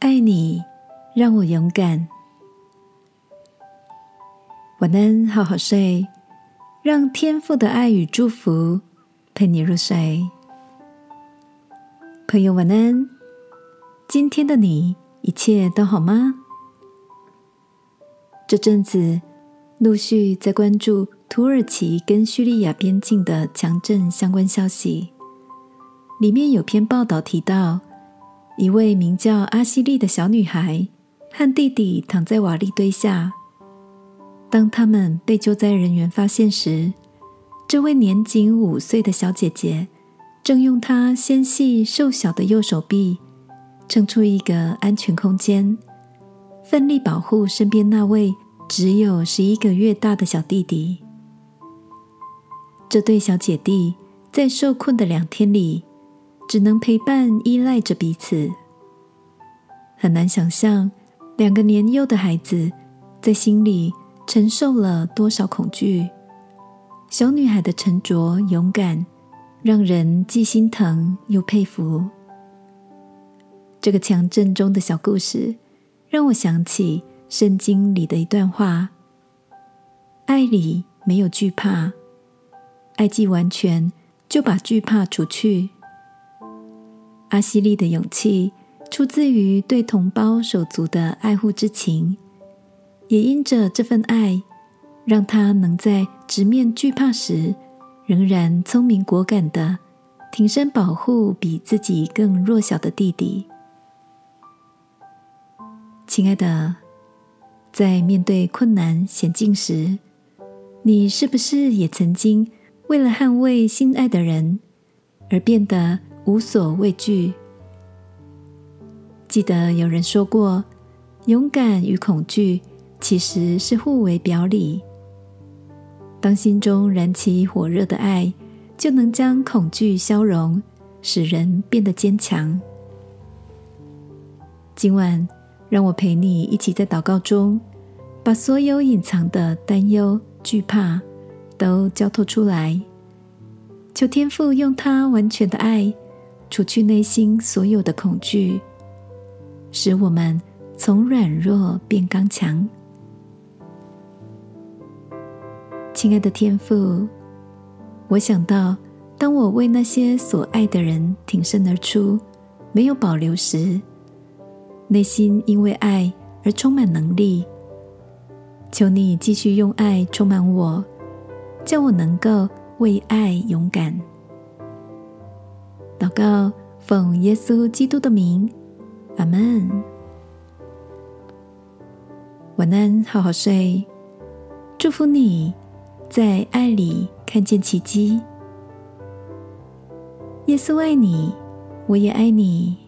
爱你，让我勇敢。晚安，好好睡，让天父的爱与祝福陪你入睡。朋友，晚安。今天的你一切都好吗？这阵子陆续在关注土耳其跟叙利亚边境的强震相关消息，里面有篇报道提到。一位名叫阿西利的小女孩和弟弟躺在瓦砾堆下。当他们被救灾人员发现时，这位年仅五岁的小姐姐正用她纤细瘦小的右手臂撑出一个安全空间，奋力保护身边那位只有十一个月大的小弟弟。这对小姐弟在受困的两天里。只能陪伴、依赖着彼此，很难想象两个年幼的孩子在心里承受了多少恐惧。小女孩的沉着勇敢，让人既心疼又佩服。这个强震中的小故事，让我想起圣经里的一段话：“爱里没有惧怕，爱既完全，就把惧怕除去。”阿西利的勇气出自于对同胞手足的爱护之情，也因着这份爱，让他能在直面惧怕时，仍然聪明果敢的挺身保护比自己更弱小的弟弟。亲爱的，在面对困难险境时，你是不是也曾经为了捍卫心爱的人而变得？无所畏惧。记得有人说过，勇敢与恐惧其实是互为表里。当心中燃起火热的爱，就能将恐惧消融，使人变得坚强。今晚，让我陪你一起在祷告中，把所有隐藏的担忧、惧怕都交托出来，求天父用他完全的爱。除去内心所有的恐惧，使我们从软弱变刚强。亲爱的天父，我想到，当我为那些所爱的人挺身而出，没有保留时，内心因为爱而充满能力。求你继续用爱充满我，叫我能够为爱勇敢。祷告，奉耶稣基督的名，阿门。晚安，好好睡。祝福你在爱里看见奇迹。耶稣爱你，我也爱你。